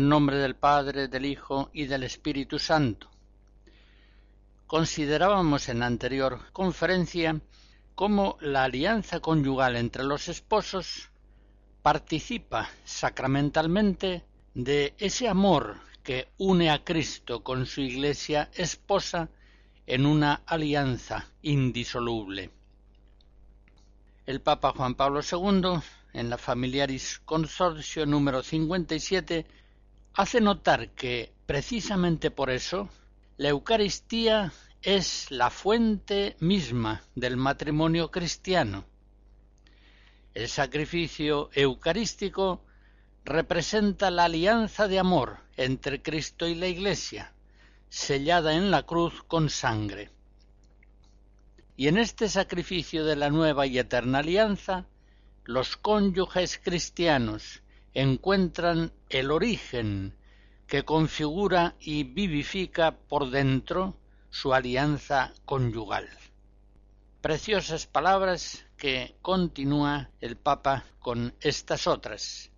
El nombre del Padre, del Hijo y del Espíritu Santo. Considerábamos en la anterior conferencia cómo la alianza conyugal entre los esposos participa sacramentalmente de ese amor que une a Cristo con su Iglesia esposa en una alianza indisoluble. El Papa Juan Pablo II, en la Familiaris Consortio número 57, hace notar que, precisamente por eso, la Eucaristía es la fuente misma del matrimonio cristiano. El sacrificio eucarístico representa la alianza de amor entre Cristo y la Iglesia, sellada en la cruz con sangre. Y en este sacrificio de la nueva y eterna alianza, los cónyuges cristianos encuentran el origen que configura y vivifica por dentro su alianza conyugal. Preciosas palabras que continúa el Papa con estas otras.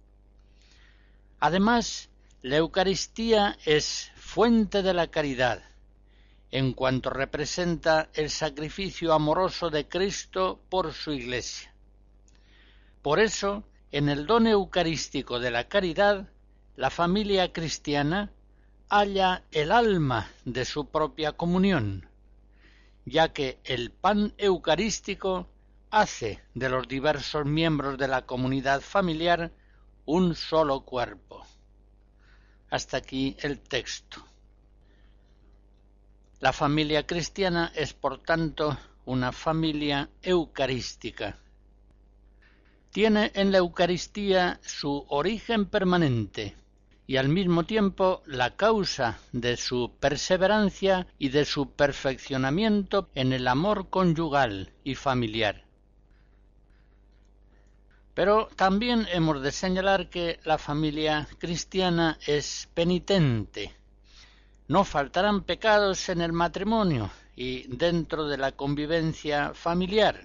Además, la Eucaristía es fuente de la caridad, en cuanto representa el sacrificio amoroso de Cristo por su Iglesia. Por eso, en el don eucarístico de la caridad, la familia cristiana halla el alma de su propia comunión, ya que el pan eucarístico hace de los diversos miembros de la comunidad familiar un solo cuerpo. Hasta aquí el texto. La familia cristiana es, por tanto, una familia eucarística tiene en la Eucaristía su origen permanente y al mismo tiempo la causa de su perseverancia y de su perfeccionamiento en el amor conyugal y familiar. Pero también hemos de señalar que la familia cristiana es penitente. No faltarán pecados en el matrimonio y dentro de la convivencia familiar.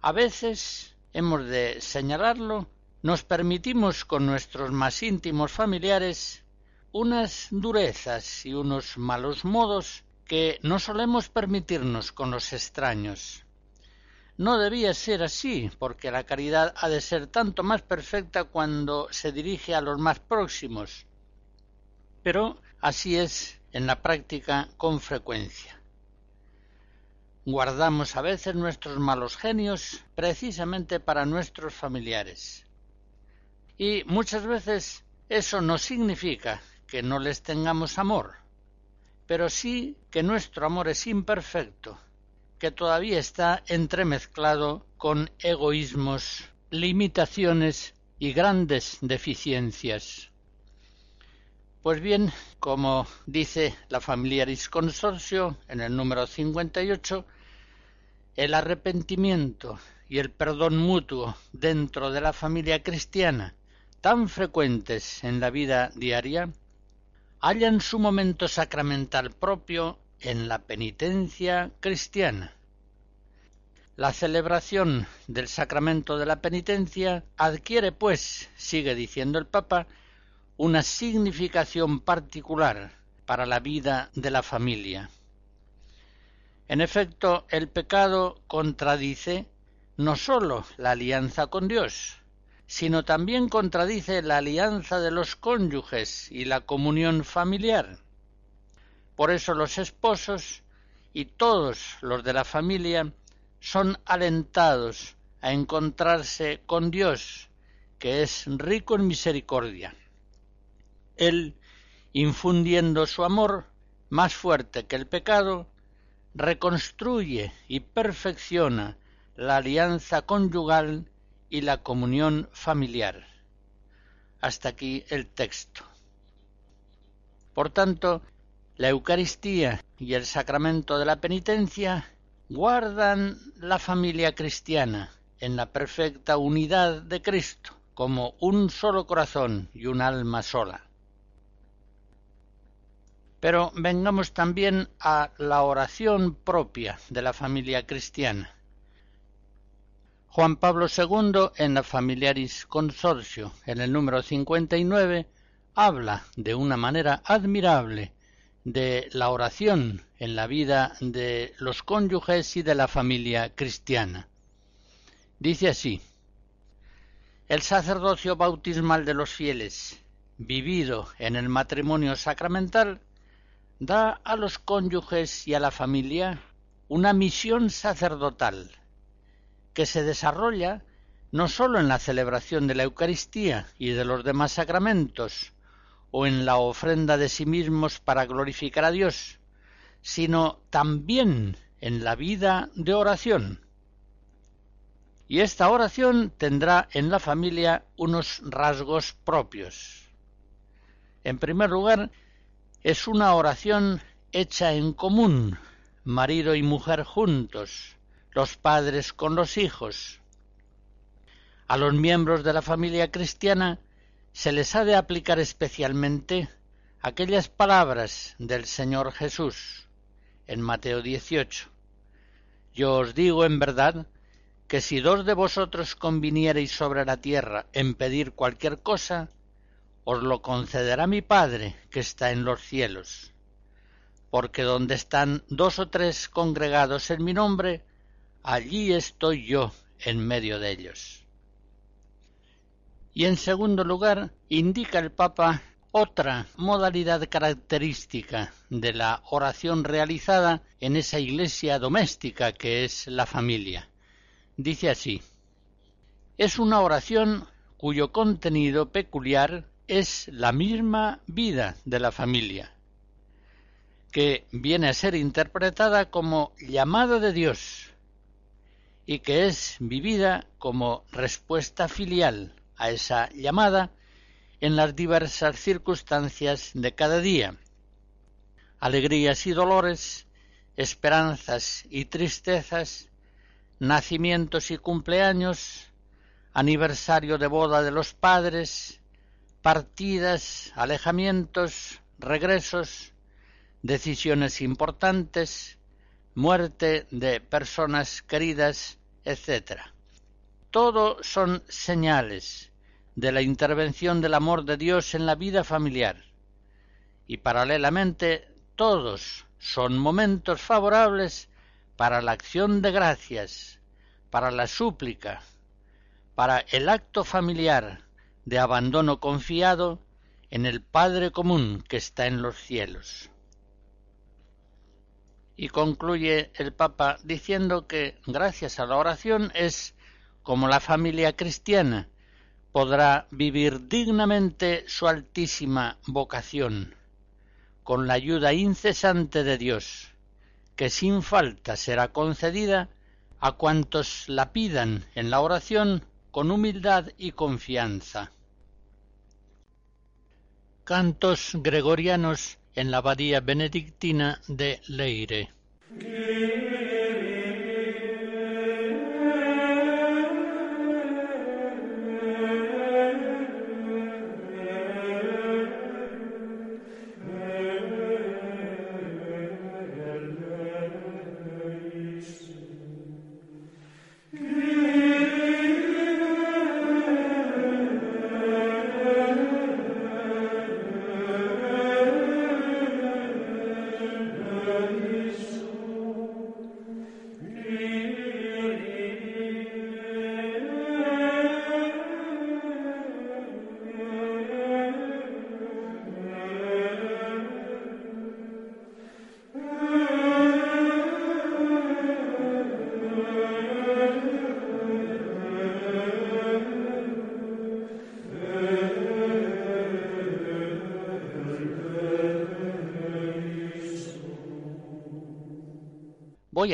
A veces hemos de señalarlo, nos permitimos con nuestros más íntimos familiares unas durezas y unos malos modos que no solemos permitirnos con los extraños. No debía ser así, porque la caridad ha de ser tanto más perfecta cuando se dirige a los más próximos. Pero así es en la práctica con frecuencia guardamos a veces nuestros malos genios precisamente para nuestros familiares. Y muchas veces eso no significa que no les tengamos amor, pero sí que nuestro amor es imperfecto, que todavía está entremezclado con egoísmos, limitaciones y grandes deficiencias. Pues bien, como dice la Familiaris Consorcio en el número 58, el arrepentimiento y el perdón mutuo dentro de la familia cristiana, tan frecuentes en la vida diaria, hallan su momento sacramental propio en la penitencia cristiana. La celebración del sacramento de la penitencia adquiere, pues, sigue diciendo el Papa, una significación particular para la vida de la familia. En efecto, el pecado contradice no sólo la alianza con Dios, sino también contradice la alianza de los cónyuges y la comunión familiar. Por eso los esposos y todos los de la familia son alentados a encontrarse con Dios, que es rico en misericordia. Él, infundiendo su amor, más fuerte que el pecado, reconstruye y perfecciona la alianza conyugal y la comunión familiar. Hasta aquí el texto. Por tanto, la Eucaristía y el sacramento de la penitencia guardan la familia cristiana en la perfecta unidad de Cristo, como un solo corazón y un alma sola. Pero vengamos también a la oración propia de la familia cristiana. Juan Pablo II, en la Familiaris Consortio, en el número 59, habla de una manera admirable de la oración en la vida de los cónyuges y de la familia cristiana. Dice así, el sacerdocio bautismal de los fieles, vivido en el matrimonio sacramental, da a los cónyuges y a la familia una misión sacerdotal que se desarrolla no sólo en la celebración de la Eucaristía y de los demás sacramentos, o en la ofrenda de sí mismos para glorificar a Dios, sino también en la vida de oración. Y esta oración tendrá en la familia unos rasgos propios. En primer lugar, es una oración hecha en común, marido y mujer juntos, los padres con los hijos. A los miembros de la familia cristiana se les ha de aplicar especialmente aquellas palabras del Señor Jesús en Mateo 18. Yo os digo en verdad que si dos de vosotros conviniereis sobre la tierra en pedir cualquier cosa, os lo concederá mi Padre que está en los cielos. Porque donde están dos o tres congregados en mi nombre, allí estoy yo en medio de ellos. Y en segundo lugar, indica el Papa otra modalidad característica de la oración realizada en esa iglesia doméstica que es la familia. Dice así, es una oración cuyo contenido peculiar es la misma vida de la familia, que viene a ser interpretada como llamado de Dios y que es vivida como respuesta filial a esa llamada en las diversas circunstancias de cada día, alegrías y dolores, esperanzas y tristezas, nacimientos y cumpleaños, aniversario de boda de los padres, partidas, alejamientos, regresos, decisiones importantes, muerte de personas queridas etc. Todo son señales de la intervención del amor de Dios en la vida familiar y paralelamente todos son momentos favorables para la acción de gracias, para la súplica, para el acto familiar de abandono confiado en el Padre común que está en los cielos. Y concluye el Papa diciendo que gracias a la oración es como la familia cristiana podrá vivir dignamente su altísima vocación, con la ayuda incesante de Dios, que sin falta será concedida a cuantos la pidan en la oración con humildad y confianza. Cantos gregorianos en la abadía benedictina de Leire.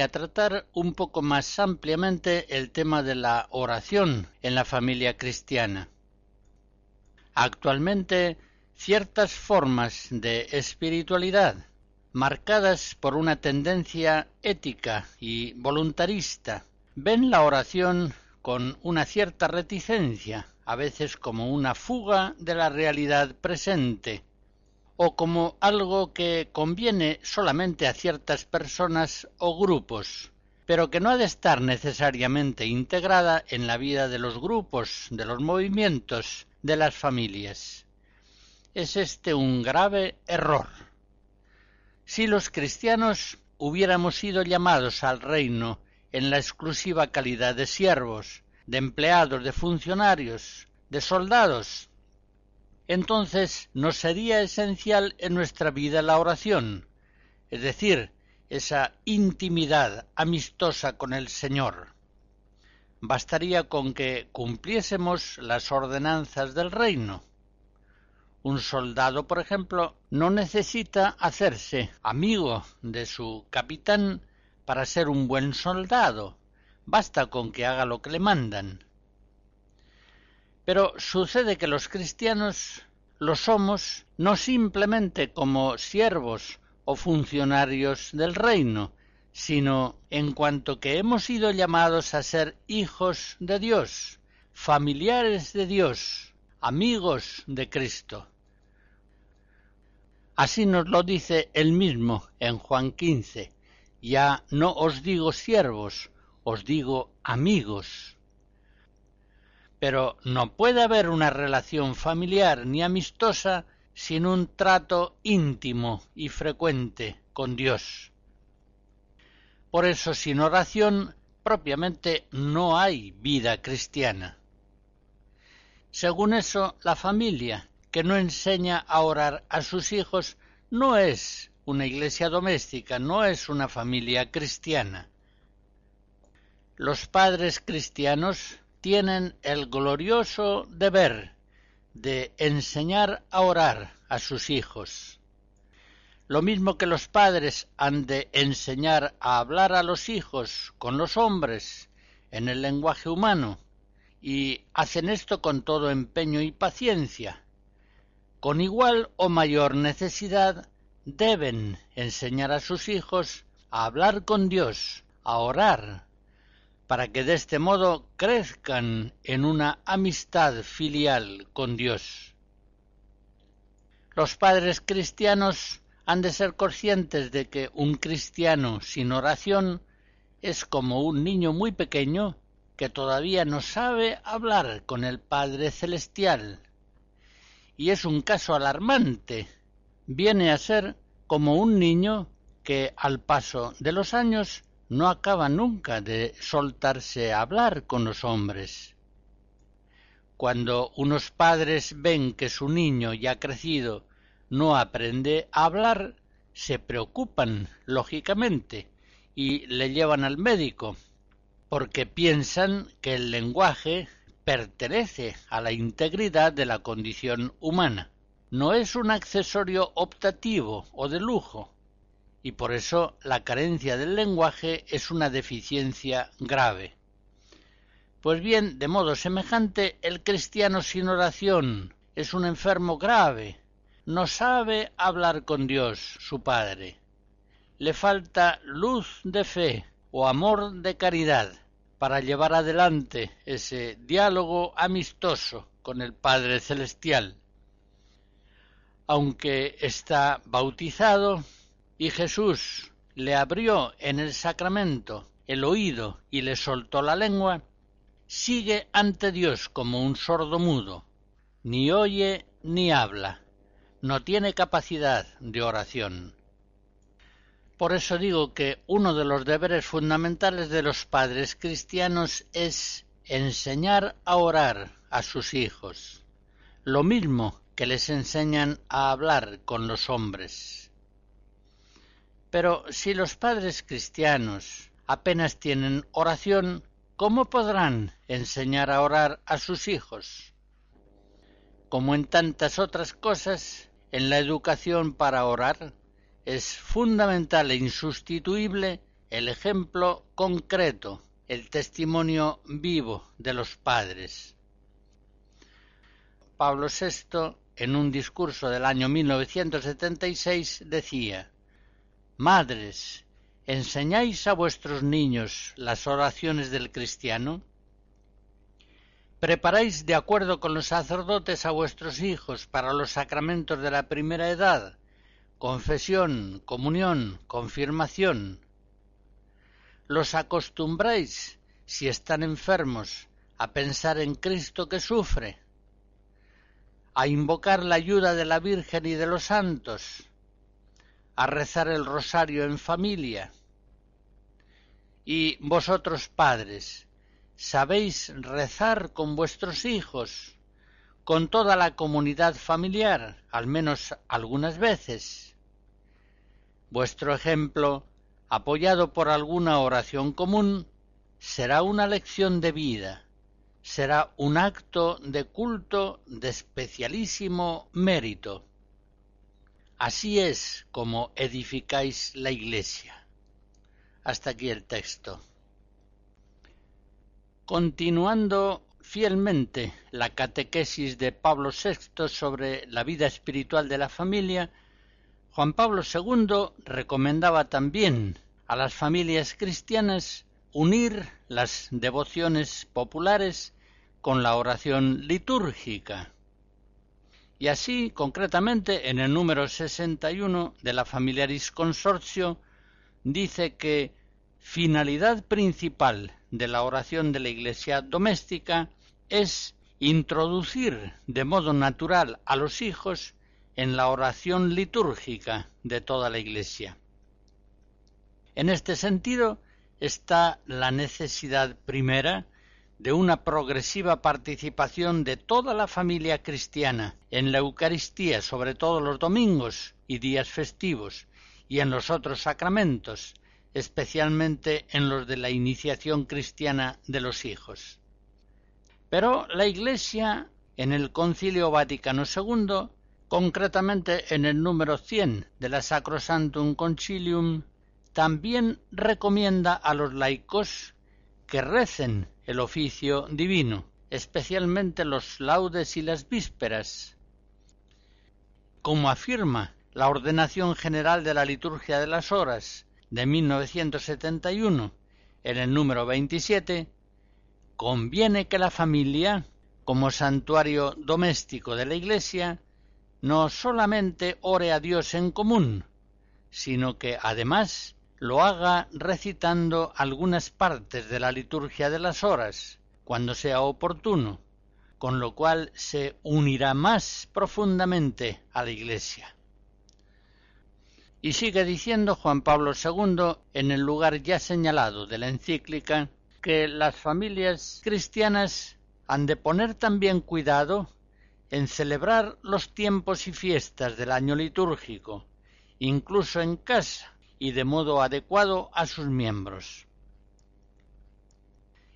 A tratar un poco más ampliamente el tema de la oración en la familia cristiana. Actualmente, ciertas formas de espiritualidad, marcadas por una tendencia ética y voluntarista, ven la oración con una cierta reticencia, a veces como una fuga de la realidad presente, o como algo que conviene solamente a ciertas personas o grupos, pero que no ha de estar necesariamente integrada en la vida de los grupos, de los movimientos, de las familias. Es este un grave error. Si los cristianos hubiéramos sido llamados al reino en la exclusiva calidad de siervos, de empleados, de funcionarios, de soldados, entonces nos sería esencial en nuestra vida la oración, es decir, esa intimidad amistosa con el Señor. Bastaría con que cumpliésemos las ordenanzas del reino. Un soldado, por ejemplo, no necesita hacerse amigo de su capitán para ser un buen soldado. Basta con que haga lo que le mandan. Pero sucede que los cristianos lo somos no simplemente como siervos o funcionarios del reino, sino en cuanto que hemos sido llamados a ser hijos de Dios, familiares de Dios, amigos de Cristo. Así nos lo dice él mismo en Juan quince, ya no os digo siervos, os digo amigos pero no puede haber una relación familiar ni amistosa sin un trato íntimo y frecuente con Dios. Por eso sin oración propiamente no hay vida cristiana. Según eso, la familia que no enseña a orar a sus hijos no es una iglesia doméstica, no es una familia cristiana. Los padres cristianos tienen el glorioso deber de enseñar a orar a sus hijos. Lo mismo que los padres han de enseñar a hablar a los hijos con los hombres en el lenguaje humano, y hacen esto con todo empeño y paciencia. Con igual o mayor necesidad deben enseñar a sus hijos a hablar con Dios, a orar, para que de este modo crezcan en una amistad filial con Dios. Los padres cristianos han de ser conscientes de que un cristiano sin oración es como un niño muy pequeño que todavía no sabe hablar con el Padre Celestial. Y es un caso alarmante. Viene a ser como un niño que al paso de los años no acaba nunca de soltarse a hablar con los hombres. Cuando unos padres ven que su niño ya crecido no aprende a hablar, se preocupan, lógicamente, y le llevan al médico, porque piensan que el lenguaje pertenece a la integridad de la condición humana. No es un accesorio optativo o de lujo, y por eso la carencia del lenguaje es una deficiencia grave. Pues bien, de modo semejante, el cristiano sin oración es un enfermo grave, no sabe hablar con Dios, su Padre. Le falta luz de fe o amor de caridad para llevar adelante ese diálogo amistoso con el Padre Celestial. Aunque está bautizado, y Jesús le abrió en el sacramento el oído y le soltó la lengua, sigue ante Dios como un sordo mudo, ni oye ni habla, no tiene capacidad de oración. Por eso digo que uno de los deberes fundamentales de los padres cristianos es enseñar a orar a sus hijos, lo mismo que les enseñan a hablar con los hombres. Pero si los padres cristianos apenas tienen oración, ¿cómo podrán enseñar a orar a sus hijos? Como en tantas otras cosas, en la educación para orar es fundamental e insustituible el ejemplo concreto, el testimonio vivo de los padres. Pablo VI, en un discurso del año 1976, decía, Madres, ¿enseñáis a vuestros niños las oraciones del cristiano? ¿Preparáis de acuerdo con los sacerdotes a vuestros hijos para los sacramentos de la primera edad? Confesión, comunión, confirmación. ¿Los acostumbráis, si están enfermos, a pensar en Cristo que sufre? ¿A invocar la ayuda de la Virgen y de los santos? ¿A rezar el rosario en familia? Y vosotros, padres, ¿sabéis rezar con vuestros hijos, con toda la comunidad familiar, al menos algunas veces? Vuestro ejemplo apoyado por alguna oración común, será una lección de vida, será un acto de culto de especialísimo mérito. Así es como edificáis la Iglesia. Hasta aquí el texto. Continuando fielmente la catequesis de Pablo VI sobre la vida espiritual de la familia, Juan Pablo II recomendaba también a las familias cristianas unir las devociones populares con la oración litúrgica. Y así, concretamente, en el número 61 de la Familiaris Consortio, dice que finalidad principal de la oración de la Iglesia doméstica es introducir de modo natural a los hijos en la oración litúrgica de toda la Iglesia. En este sentido está la necesidad primera de una progresiva participación de toda la familia cristiana en la Eucaristía, sobre todo los domingos y días festivos, y en los otros sacramentos, especialmente en los de la iniciación cristiana de los hijos. Pero la Iglesia, en el Concilio Vaticano II, concretamente en el número 100 de la Sacrosantum Concilium, también recomienda a los laicos que recen el oficio divino, especialmente los laudes y las vísperas. Como afirma la Ordenación General de la Liturgia de las Horas de 1971, en el número 27, conviene que la familia, como santuario doméstico de la Iglesia, no solamente ore a Dios en común, sino que además lo haga recitando algunas partes de la liturgia de las horas, cuando sea oportuno, con lo cual se unirá más profundamente a la Iglesia. Y sigue diciendo Juan Pablo II en el lugar ya señalado de la encíclica que las familias cristianas han de poner también cuidado en celebrar los tiempos y fiestas del año litúrgico, incluso en casa, y de modo adecuado a sus miembros.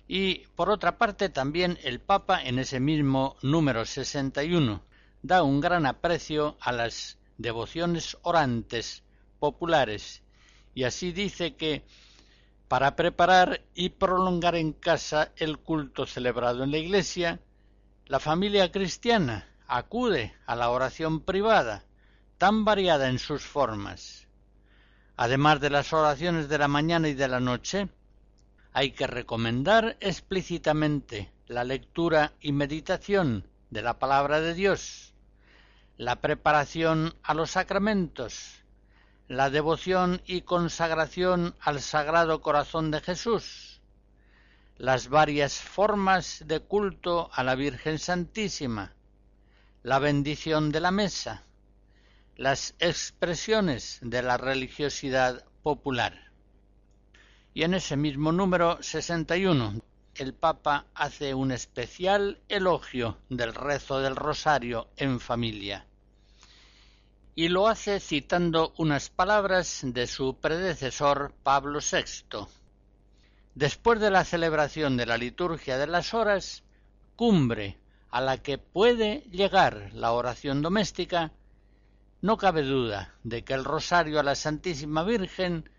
Y por otra parte también el Papa en ese mismo número 61 da un gran aprecio a las devociones orantes populares y así dice que para preparar y prolongar en casa el culto celebrado en la iglesia, la familia cristiana acude a la oración privada, tan variada en sus formas. Además de las oraciones de la mañana y de la noche, hay que recomendar explícitamente la lectura y meditación de la palabra de Dios, la preparación a los sacramentos, la devoción y consagración al Sagrado Corazón de Jesús, las varias formas de culto a la Virgen Santísima, la bendición de la mesa, las expresiones de la religiosidad popular. Y en ese mismo número 61 el Papa hace un especial elogio del rezo del rosario en familia. Y lo hace citando unas palabras de su predecesor Pablo VI. Después de la celebración de la liturgia de las horas, cumbre a la que puede llegar la oración doméstica, no cabe duda de que el rosario a la Santísima Virgen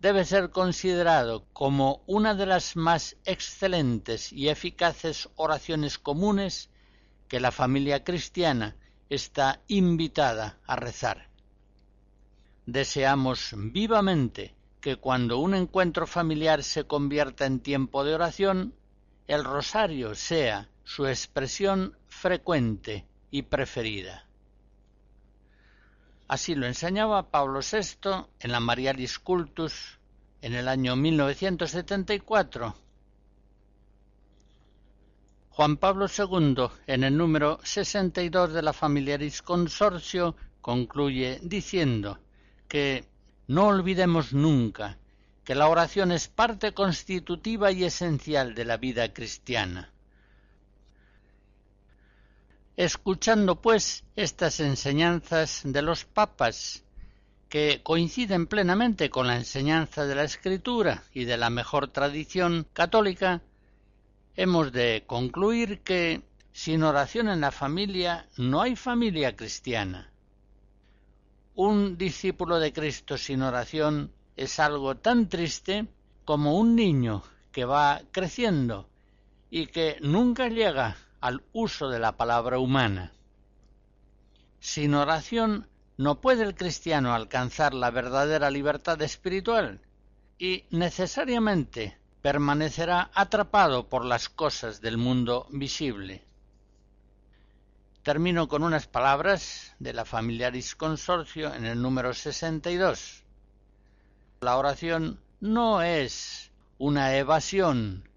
debe ser considerado como una de las más excelentes y eficaces oraciones comunes que la familia cristiana está invitada a rezar. Deseamos vivamente que cuando un encuentro familiar se convierta en tiempo de oración, el rosario sea su expresión frecuente y preferida. Así lo enseñaba Pablo VI en la Marialis Cultus en el año 1974. Juan Pablo II, en el número 62 de la Familiaris Consorcio, concluye diciendo que no olvidemos nunca que la oración es parte constitutiva y esencial de la vida cristiana. Escuchando, pues, estas enseñanzas de los papas, que coinciden plenamente con la enseñanza de la Escritura y de la mejor tradición católica, hemos de concluir que sin oración en la familia no hay familia cristiana. Un discípulo de Cristo sin oración es algo tan triste como un niño que va creciendo y que nunca llega al uso de la palabra humana. Sin oración no puede el cristiano alcanzar la verdadera libertad espiritual y necesariamente permanecerá atrapado por las cosas del mundo visible. Termino con unas palabras de la Familiaris Consorcio en el número 62. La oración no es una evasión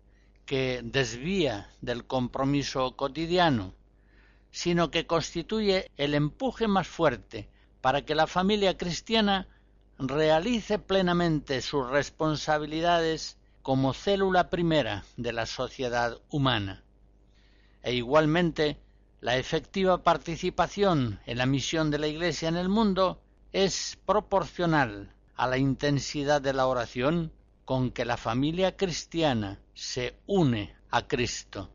que desvía del compromiso cotidiano, sino que constituye el empuje más fuerte para que la familia cristiana realice plenamente sus responsabilidades como célula primera de la sociedad humana. E igualmente la efectiva participación en la misión de la Iglesia en el mundo es proporcional a la intensidad de la oración con que la familia cristiana se une a Cristo.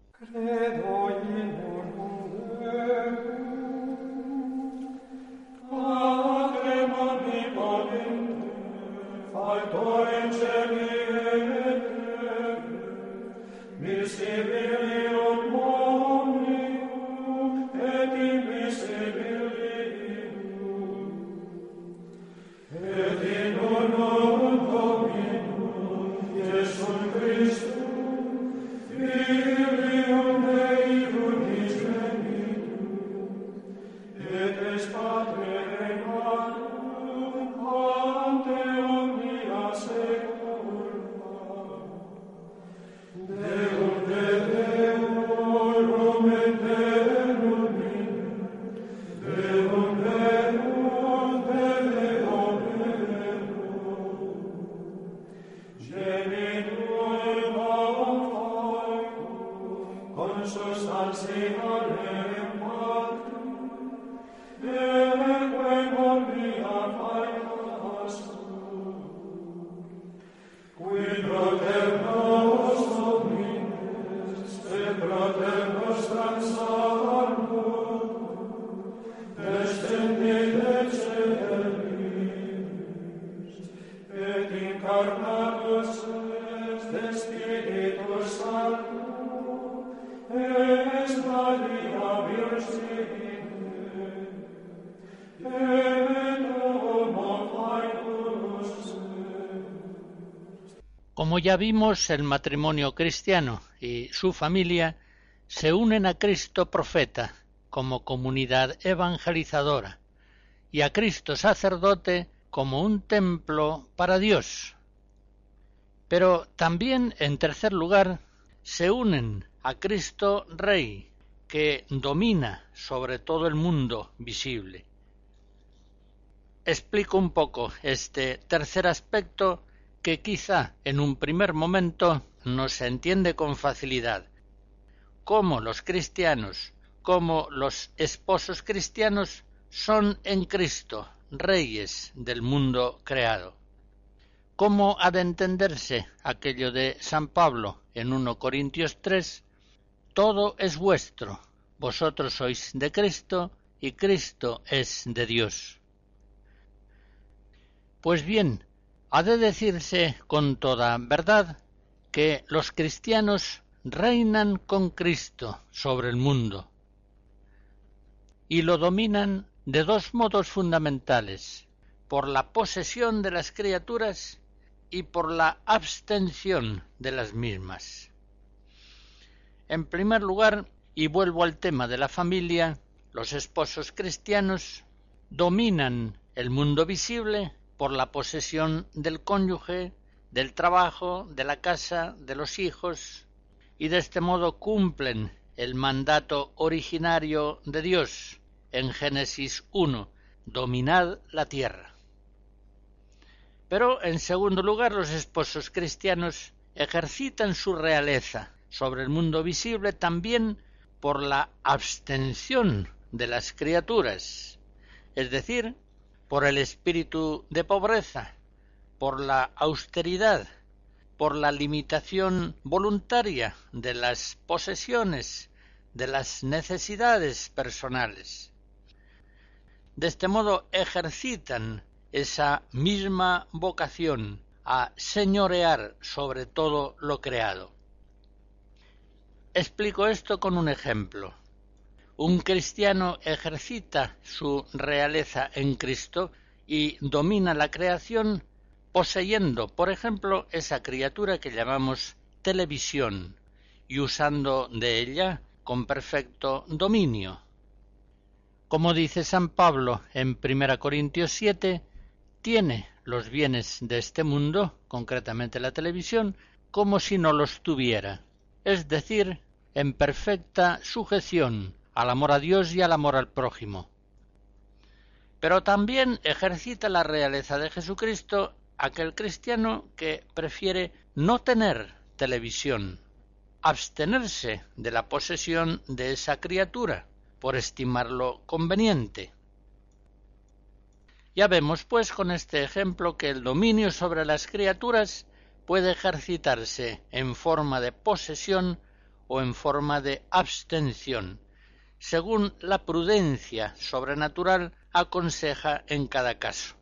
Ya vimos, el matrimonio cristiano y su familia se unen a Cristo profeta como comunidad evangelizadora y a Cristo sacerdote como un templo para Dios. Pero también, en tercer lugar, se unen a Cristo Rey, que domina sobre todo el mundo visible. Explico un poco este tercer aspecto que quizá en un primer momento no se entiende con facilidad. Cómo los cristianos, como los esposos cristianos son en Cristo reyes del mundo creado. ¿Cómo ha de entenderse aquello de San Pablo en 1 Corintios 3? Todo es vuestro, vosotros sois de Cristo y Cristo es de Dios. Pues bien, Ha de decirse con toda verdad que los cristianos reinan con Cristo sobre el mundo y lo dominan de dos modos fundamentales, por la posesión de las criaturas y por la abstención de las mismas. En primer lugar, y vuelvo al tema de la familia, los esposos cristianos dominan el mundo visible por la posesión del cónyuge, del trabajo, de la casa, de los hijos, y de este modo cumplen el mandato originario de Dios en Génesis 1, dominad la tierra. Pero, en segundo lugar, los esposos cristianos ejercitan su realeza sobre el mundo visible también por la abstención de las criaturas, es decir, por el espíritu de pobreza, por la austeridad, por la limitación voluntaria de las posesiones, de las necesidades personales. De este modo ejercitan esa misma vocación a señorear sobre todo lo creado. Explico esto con un ejemplo. Un cristiano ejercita su realeza en Cristo y domina la creación poseyendo, por ejemplo, esa criatura que llamamos televisión y usando de ella con perfecto dominio. Como dice San Pablo en 1 Corintios 7, tiene los bienes de este mundo, concretamente la televisión, como si no los tuviera, es decir, en perfecta sujeción al amor a Dios y al amor al prójimo. Pero también ejercita la realeza de Jesucristo aquel cristiano que prefiere no tener televisión, abstenerse de la posesión de esa criatura, por estimarlo conveniente. Ya vemos, pues, con este ejemplo que el dominio sobre las criaturas puede ejercitarse en forma de posesión o en forma de abstención, según la prudencia sobrenatural aconseja en cada caso.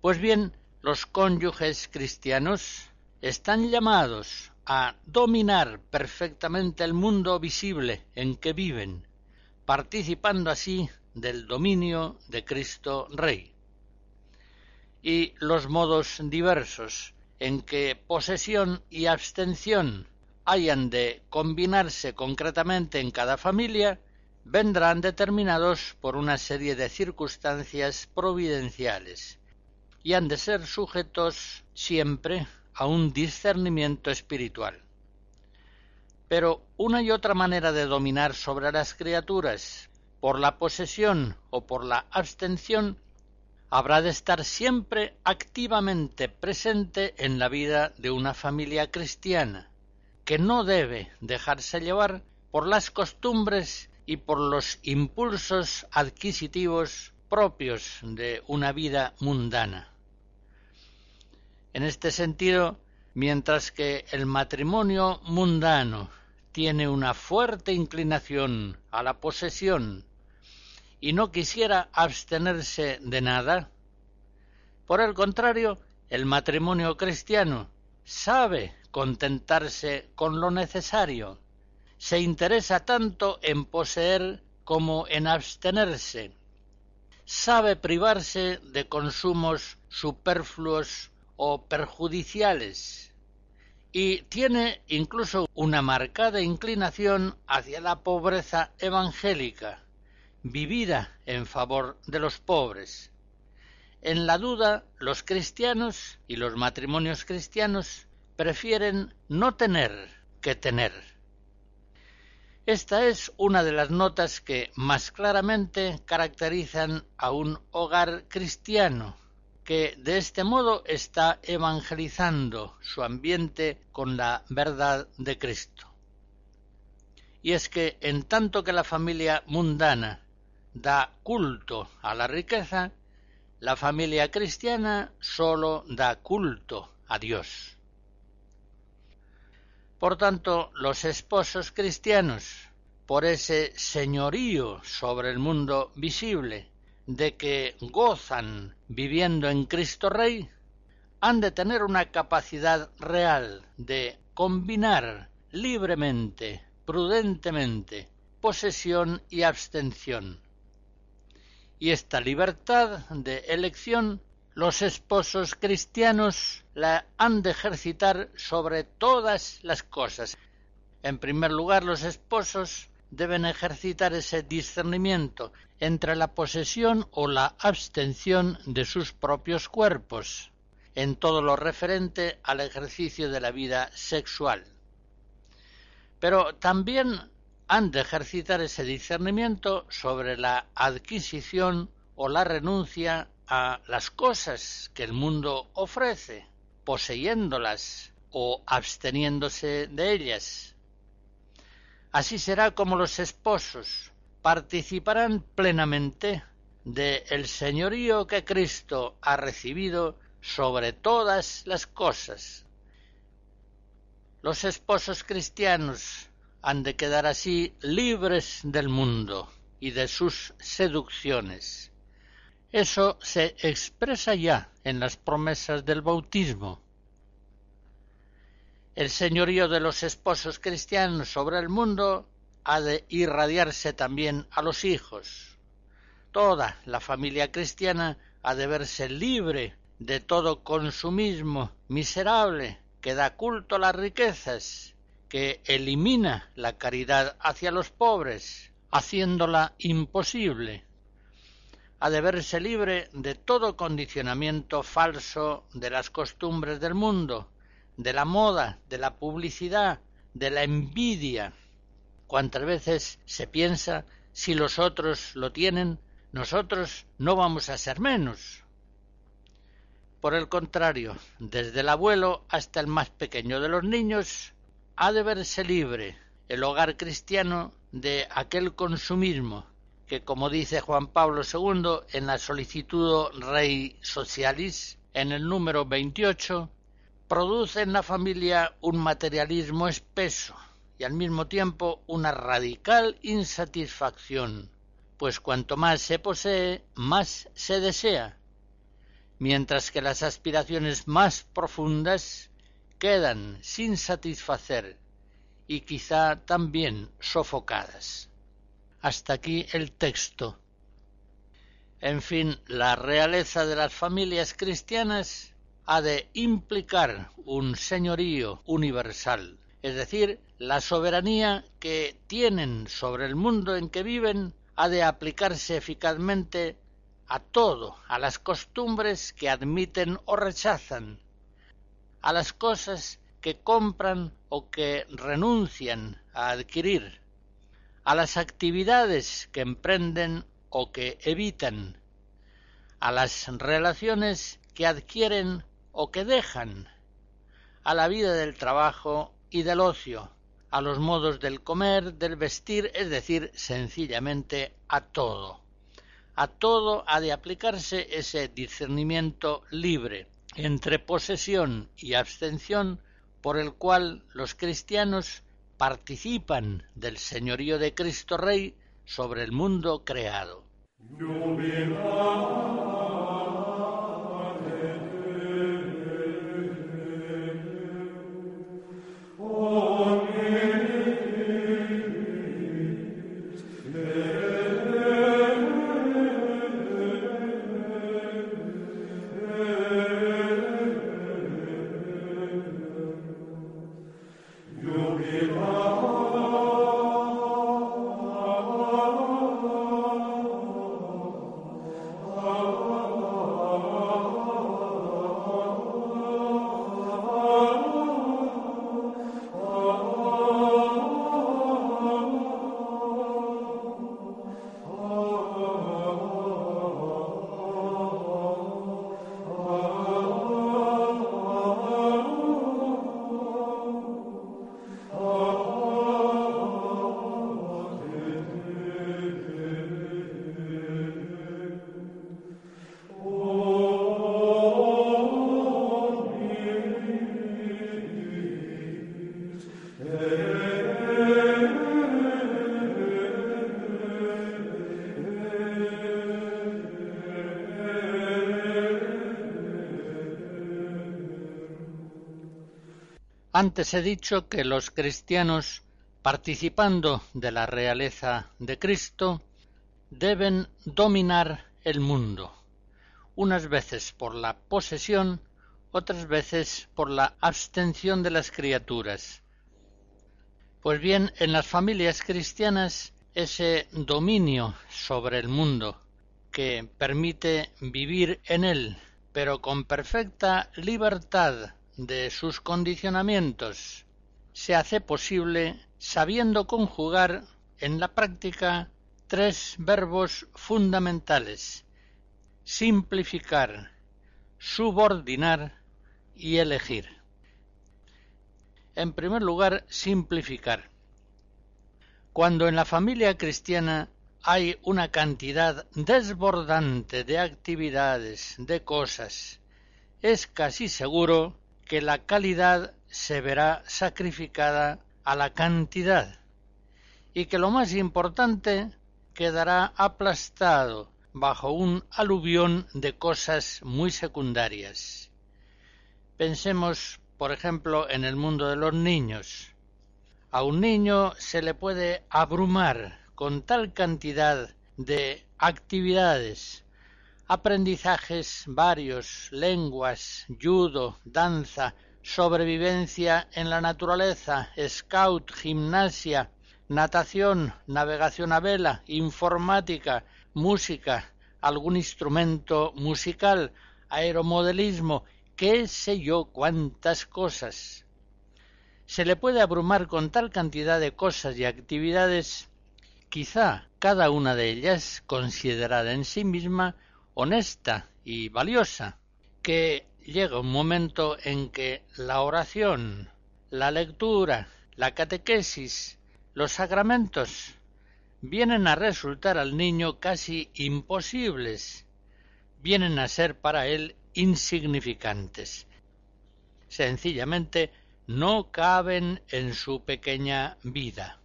Pues bien, los cónyuges cristianos están llamados a dominar perfectamente el mundo visible en que viven, participando así del dominio de Cristo Rey. Y los modos diversos en que posesión y abstención hayan de combinarse concretamente en cada familia vendrán determinados por una serie de circunstancias providenciales y han de ser sujetos siempre a un discernimiento espiritual. Pero una y otra manera de dominar sobre las criaturas, por la posesión o por la abstención, habrá de estar siempre activamente presente en la vida de una familia cristiana, que no debe dejarse llevar por las costumbres y por los impulsos adquisitivos propios de una vida mundana. En este sentido, mientras que el matrimonio mundano tiene una fuerte inclinación a la posesión y no quisiera abstenerse de nada, por el contrario, el matrimonio cristiano sabe contentarse con lo necesario, se interesa tanto en poseer como en abstenerse, sabe privarse de consumos superfluos o perjudiciales y tiene incluso una marcada inclinación hacia la pobreza evangélica, vivida en favor de los pobres. En la duda, los cristianos y los matrimonios cristianos prefieren no tener que tener. Esta es una de las notas que más claramente caracterizan a un hogar cristiano que de este modo está evangelizando su ambiente con la verdad de Cristo. Y es que en tanto que la familia mundana da culto a la riqueza, la familia cristiana sólo da culto a Dios. Por tanto, los esposos cristianos, por ese señorío sobre el mundo visible, de que gozan viviendo en Cristo Rey, han de tener una capacidad real de combinar libremente, prudentemente, posesión y abstención. Y esta libertad de elección los esposos cristianos la han de ejercitar sobre todas las cosas. En primer lugar, los esposos deben ejercitar ese discernimiento entre la posesión o la abstención de sus propios cuerpos en todo lo referente al ejercicio de la vida sexual. Pero también han de ejercitar ese discernimiento sobre la adquisición o la renuncia a las cosas que el mundo ofrece, poseyéndolas o absteniéndose de ellas. Así será como los esposos participarán plenamente de el señorío que Cristo ha recibido sobre todas las cosas. Los esposos cristianos han de quedar así libres del mundo y de sus seducciones. Eso se expresa ya en las promesas del bautismo. El señorío de los esposos cristianos sobre el mundo ha de irradiarse también a los hijos. Toda la familia cristiana ha de verse libre de todo consumismo miserable que da culto a las riquezas, que elimina la caridad hacia los pobres, haciéndola imposible. Ha de verse libre de todo condicionamiento falso de las costumbres del mundo, de la moda, de la publicidad, de la envidia. Cuántas veces se piensa si los otros lo tienen, nosotros no vamos a ser menos. Por el contrario, desde el abuelo hasta el más pequeño de los niños, ha de verse libre el hogar cristiano de aquel consumismo que, como dice Juan Pablo II en la solicitud Rei Socialis, en el número 28, produce en la familia un materialismo espeso y al mismo tiempo una radical insatisfacción, pues cuanto más se posee, más se desea, mientras que las aspiraciones más profundas quedan sin satisfacer y quizá también sofocadas. Hasta aquí el texto. En fin, la realeza de las familias cristianas ha de implicar un señorío universal, es decir, la soberanía que tienen sobre el mundo en que viven ha de aplicarse eficazmente a todo, a las costumbres que admiten o rechazan, a las cosas que compran o que renuncian a adquirir, a las actividades que emprenden o que evitan, a las relaciones que adquieren o que dejan, a la vida del trabajo y del ocio, a los modos del comer, del vestir, es decir, sencillamente a todo. A todo ha de aplicarse ese discernimiento libre entre posesión y abstención por el cual los cristianos participan del señorío de Cristo Rey sobre el mundo creado. Antes he dicho que los cristianos, participando de la realeza de Cristo, deben dominar el mundo, unas veces por la posesión, otras veces por la abstención de las criaturas. Pues bien, en las familias cristianas ese dominio sobre el mundo que permite vivir en él, pero con perfecta libertad de sus condicionamientos, se hace posible sabiendo conjugar en la práctica tres verbos fundamentales simplificar, subordinar y elegir. En primer lugar, simplificar. Cuando en la familia cristiana hay una cantidad desbordante de actividades, de cosas, es casi seguro que la calidad se verá sacrificada a la cantidad y que lo más importante quedará aplastado bajo un aluvión de cosas muy secundarias. Pensemos, por ejemplo, en el mundo de los niños. A un niño se le puede abrumar con tal cantidad de actividades, aprendizajes varios, lenguas, judo, danza, sobrevivencia en la naturaleza, scout, gimnasia, natación, navegación a vela, informática, música, algún instrumento musical, aeromodelismo, qué sé yo cuántas cosas. Se le puede abrumar con tal cantidad de cosas y actividades, quizá cada una de ellas considerada en sí misma honesta y valiosa, que llega un momento en que la oración, la lectura, la catequesis, los sacramentos vienen a resultar al niño casi imposibles, vienen a ser para él insignificantes. Sencillamente no caben en su pequeña vida.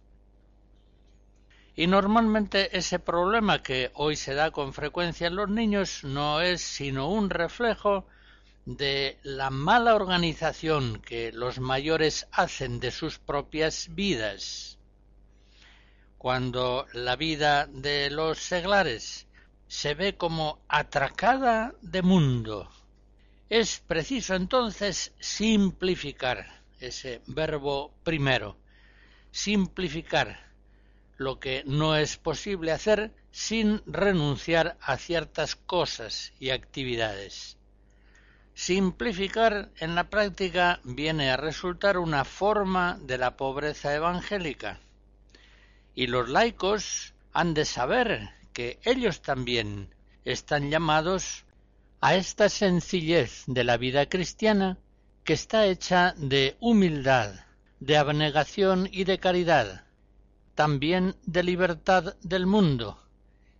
Y normalmente ese problema que hoy se da con frecuencia en los niños no es sino un reflejo de la mala organización que los mayores hacen de sus propias vidas. Cuando la vida de los seglares se ve como atracada de mundo, es preciso entonces simplificar ese verbo primero, simplificar lo que no es posible hacer sin renunciar a ciertas cosas y actividades. Simplificar en la práctica viene a resultar una forma de la pobreza evangélica. Y los laicos han de saber que ellos también están llamados a esta sencillez de la vida cristiana que está hecha de humildad, de abnegación y de caridad, también de libertad del mundo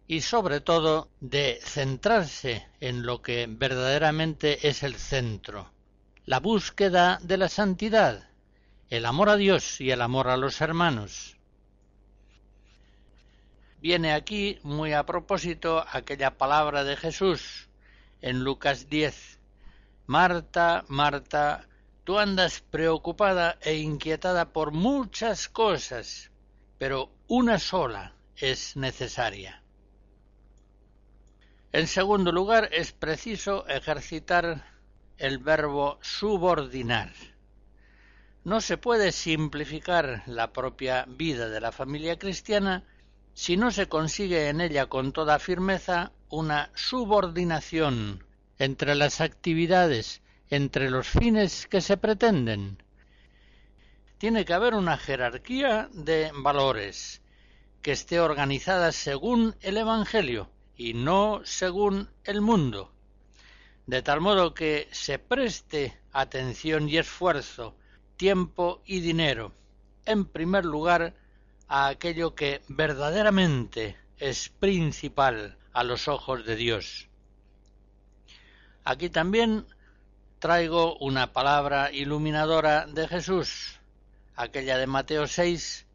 y sobre todo de centrarse en lo que verdaderamente es el centro, la búsqueda de la santidad, el amor a Dios y el amor a los hermanos. Viene aquí muy a propósito aquella palabra de Jesús en Lucas 10. Marta, Marta, tú andas preocupada e inquietada por muchas cosas, pero una sola es necesaria. En segundo lugar, es preciso ejercitar el verbo subordinar. No se puede simplificar la propia vida de la familia cristiana si no se consigue en ella con toda firmeza una subordinación entre las actividades, entre los fines que se pretenden tiene que haber una jerarquía de valores que esté organizada según el Evangelio y no según el mundo, de tal modo que se preste atención y esfuerzo, tiempo y dinero, en primer lugar, a aquello que verdaderamente es principal a los ojos de Dios. Aquí también traigo una palabra iluminadora de Jesús, aquella de Mateo 6,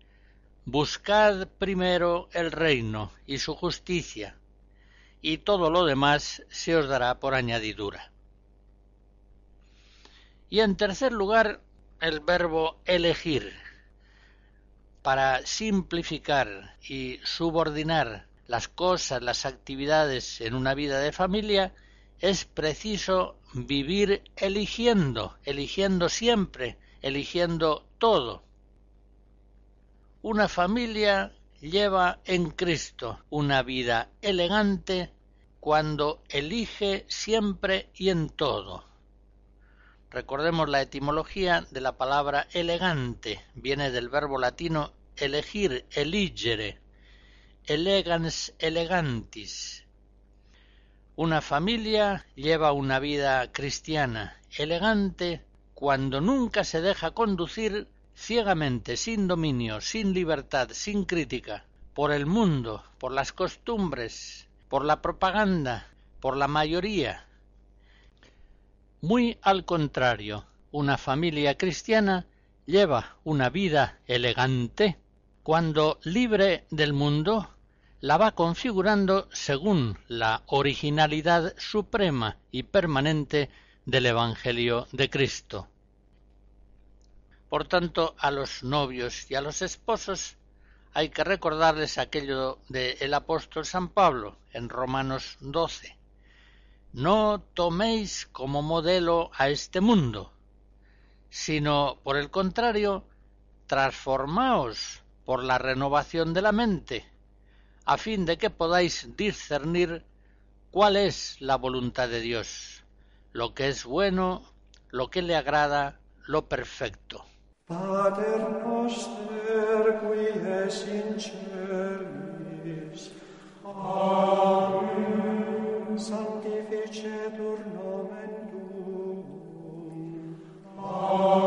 Buscad primero el reino y su justicia, y todo lo demás se os dará por añadidura. Y en tercer lugar, el verbo elegir para simplificar y subordinar las cosas, las actividades en una vida de familia, es preciso vivir eligiendo, eligiendo siempre, eligiendo todo. Una familia lleva en Cristo una vida elegante cuando elige siempre y en todo. Recordemos la etimología de la palabra elegante, viene del verbo latino elegir, eligere, elegans elegantis. Una familia lleva una vida cristiana elegante cuando nunca se deja conducir ciegamente, sin dominio, sin libertad, sin crítica, por el mundo, por las costumbres, por la propaganda, por la mayoría. Muy al contrario, una familia cristiana lleva una vida elegante cuando libre del mundo la va configurando según la originalidad suprema y permanente del Evangelio de Cristo. Por tanto, a los novios y a los esposos hay que recordarles aquello del apóstol San Pablo en Romanos 12. No toméis como modelo a este mundo, sino, por el contrario, transformaos por la renovación de la mente a fin de que podáis discernir cuál es la voluntad de Dios, lo que es bueno, lo que le agrada, lo perfecto. In.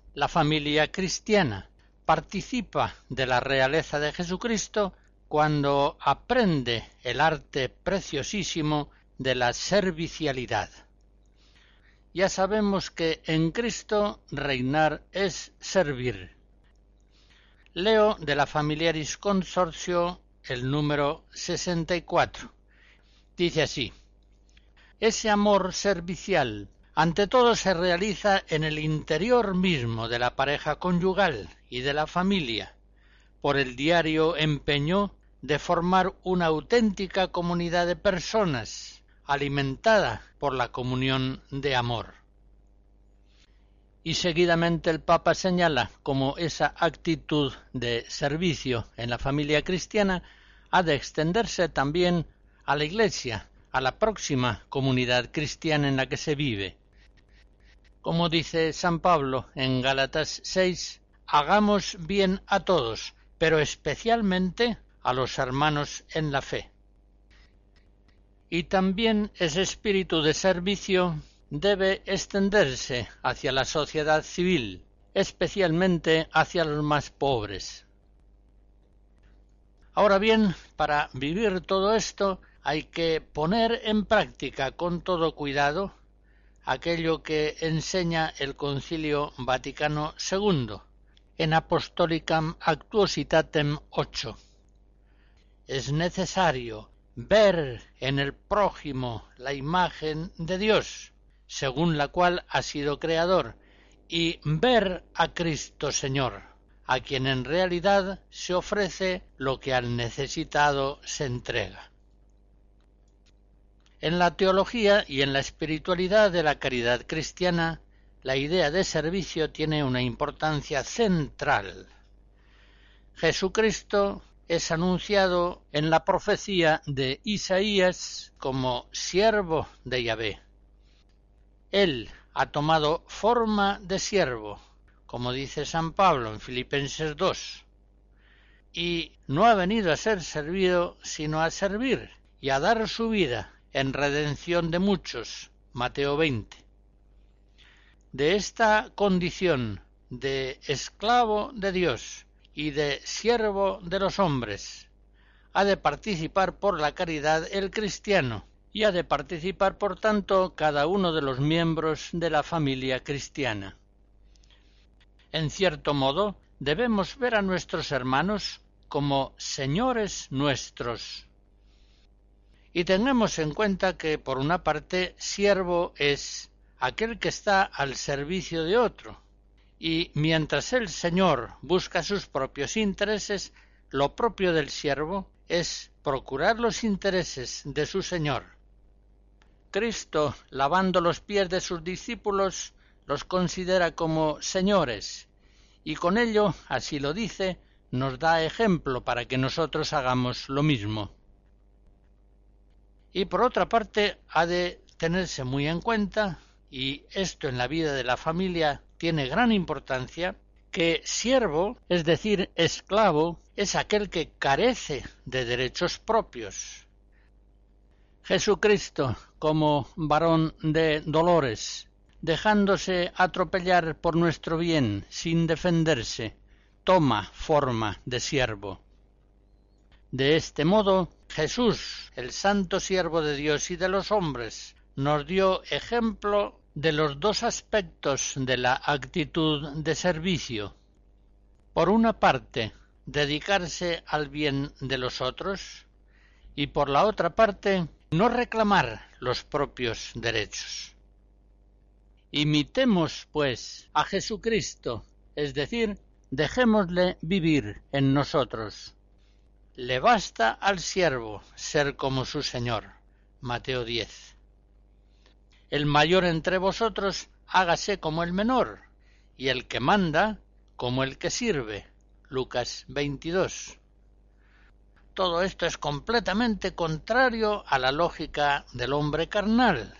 la familia cristiana participa de la realeza de Jesucristo cuando aprende el arte preciosísimo de la servicialidad. Ya sabemos que en Cristo reinar es servir. Leo de la Familiaris Consortio el número 64. Dice así: Ese amor servicial ante todo se realiza en el interior mismo de la pareja conyugal y de la familia, por el diario empeño de formar una auténtica comunidad de personas, alimentada por la comunión de amor. Y seguidamente el Papa señala como esa actitud de servicio en la familia cristiana ha de extenderse también a la Iglesia, a la próxima comunidad cristiana en la que se vive, como dice San Pablo en Gálatas 6, hagamos bien a todos, pero especialmente a los hermanos en la fe. Y también ese espíritu de servicio debe extenderse hacia la sociedad civil, especialmente hacia los más pobres. Ahora bien, para vivir todo esto hay que poner en práctica con todo cuidado aquello que enseña el Concilio Vaticano II en Apostolicam Actuositatem 8. Es necesario ver en el prójimo la imagen de Dios, según la cual ha sido creador, y ver a Cristo Señor, a quien en realidad se ofrece lo que al necesitado se entrega. En la teología y en la espiritualidad de la caridad cristiana, la idea de servicio tiene una importancia central. Jesucristo es anunciado en la profecía de Isaías como siervo de Yahvé. Él ha tomado forma de siervo, como dice San Pablo en Filipenses 2, y no ha venido a ser servido sino a servir y a dar su vida en redención de muchos. Mateo 20. De esta condición de esclavo de Dios y de siervo de los hombres ha de participar por la caridad el cristiano y ha de participar por tanto cada uno de los miembros de la familia cristiana. En cierto modo, debemos ver a nuestros hermanos como señores nuestros y tengamos en cuenta que, por una parte, siervo es aquel que está al servicio de otro, y mientras el Señor busca sus propios intereses, lo propio del siervo es procurar los intereses de su Señor. Cristo, lavando los pies de sus discípulos, los considera como señores, y con ello, así lo dice, nos da ejemplo para que nosotros hagamos lo mismo. Y por otra parte, ha de tenerse muy en cuenta, y esto en la vida de la familia tiene gran importancia, que siervo, es decir, esclavo, es aquel que carece de derechos propios. Jesucristo, como varón de dolores, dejándose atropellar por nuestro bien sin defenderse, toma forma de siervo. De este modo, Jesús, el santo siervo de Dios y de los hombres, nos dio ejemplo de los dos aspectos de la actitud de servicio. Por una parte, dedicarse al bien de los otros y por la otra parte, no reclamar los propios derechos. Imitemos, pues, a Jesucristo, es decir, dejémosle vivir en nosotros. Le basta al siervo ser como su Señor. Mateo 10. El mayor entre vosotros hágase como el menor, y el que manda como el que sirve. Lucas 22. Todo esto es completamente contrario a la lógica del hombre carnal.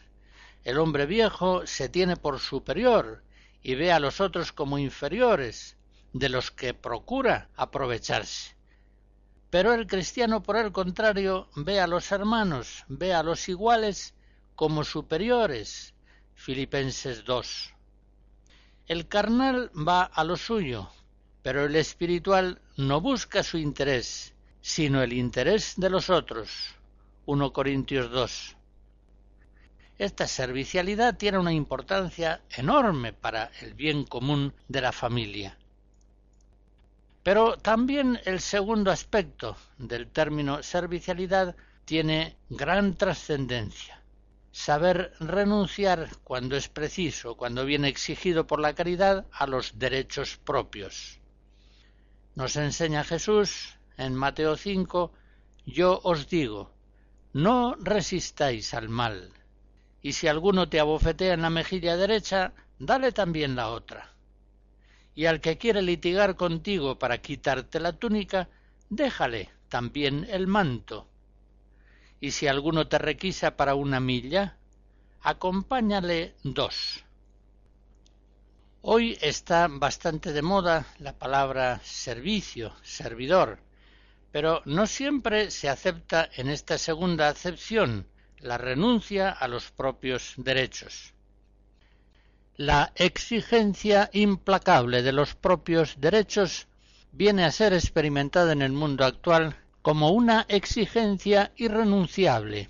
El hombre viejo se tiene por superior y ve a los otros como inferiores, de los que procura aprovecharse. Pero el cristiano, por el contrario, ve a los hermanos, ve a los iguales como superiores. Filipenses 2. El carnal va a lo suyo, pero el espiritual no busca su interés, sino el interés de los otros. 1 Corintios 2. Esta servicialidad tiene una importancia enorme para el bien común de la familia. Pero también el segundo aspecto del término servicialidad tiene gran trascendencia. Saber renunciar cuando es preciso, cuando viene exigido por la caridad, a los derechos propios. Nos enseña Jesús en Mateo 5, yo os digo, no resistáis al mal, y si alguno te abofetea en la mejilla derecha, dale también la otra y al que quiere litigar contigo para quitarte la túnica, déjale también el manto. Y si alguno te requisa para una milla, acompáñale dos. Hoy está bastante de moda la palabra servicio, servidor, pero no siempre se acepta en esta segunda acepción la renuncia a los propios derechos. La exigencia implacable de los propios derechos viene a ser experimentada en el mundo actual como una exigencia irrenunciable.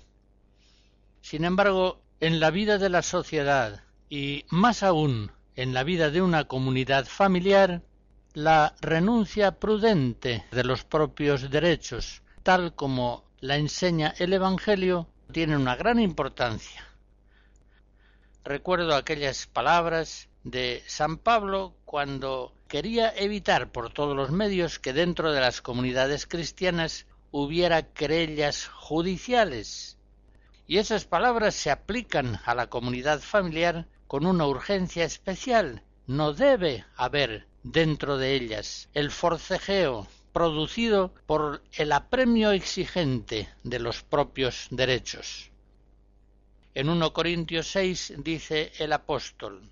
Sin embargo, en la vida de la sociedad y más aún en la vida de una comunidad familiar, la renuncia prudente de los propios derechos, tal como la enseña el Evangelio, tiene una gran importancia recuerdo aquellas palabras de San Pablo cuando quería evitar por todos los medios que dentro de las comunidades cristianas hubiera querellas judiciales y esas palabras se aplican a la comunidad familiar con una urgencia especial. No debe haber dentro de ellas el forcejeo producido por el apremio exigente de los propios derechos. En 1 Corintios 6 dice el apóstol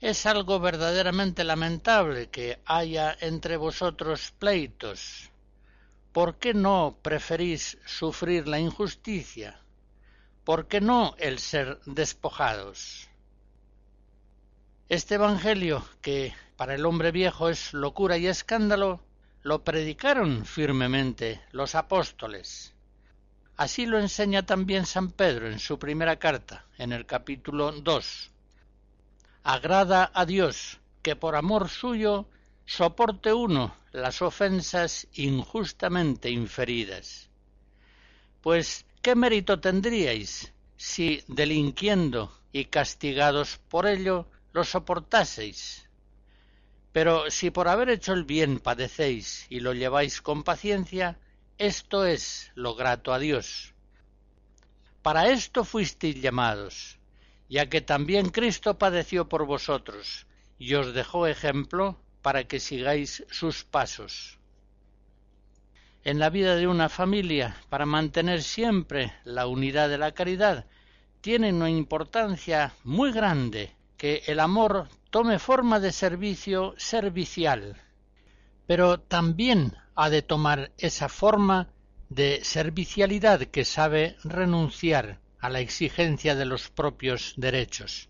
Es algo verdaderamente lamentable que haya entre vosotros pleitos. ¿Por qué no preferís sufrir la injusticia? ¿Por qué no el ser despojados? Este Evangelio, que para el hombre viejo es locura y escándalo, lo predicaron firmemente los apóstoles. Así lo enseña también San Pedro en su primera carta, en el capítulo 2. Agrada a Dios que por amor suyo soporte uno las ofensas injustamente inferidas. Pues, ¿qué mérito tendríais si, delinquiendo y castigados por ello, lo soportaseis? Pero si por haber hecho el bien padecéis y lo lleváis con paciencia, esto es lo grato a Dios. Para esto fuisteis llamados, ya que también Cristo padeció por vosotros, y os dejó ejemplo para que sigáis sus pasos. En la vida de una familia, para mantener siempre la unidad de la caridad, tiene una importancia muy grande que el amor tome forma de servicio servicial, pero también ha de tomar esa forma de servicialidad que sabe renunciar a la exigencia de los propios derechos.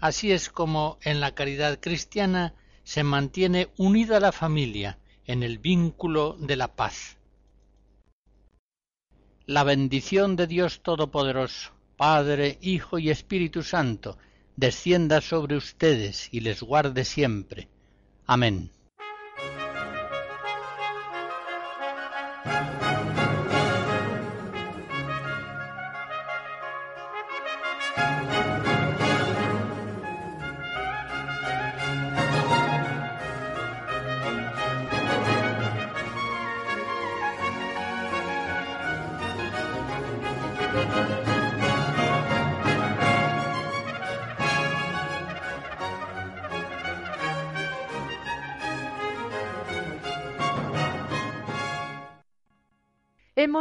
Así es como en la caridad cristiana se mantiene unida la familia en el vínculo de la paz. La bendición de Dios Todopoderoso, Padre, Hijo y Espíritu Santo, descienda sobre ustedes y les guarde siempre. Amén.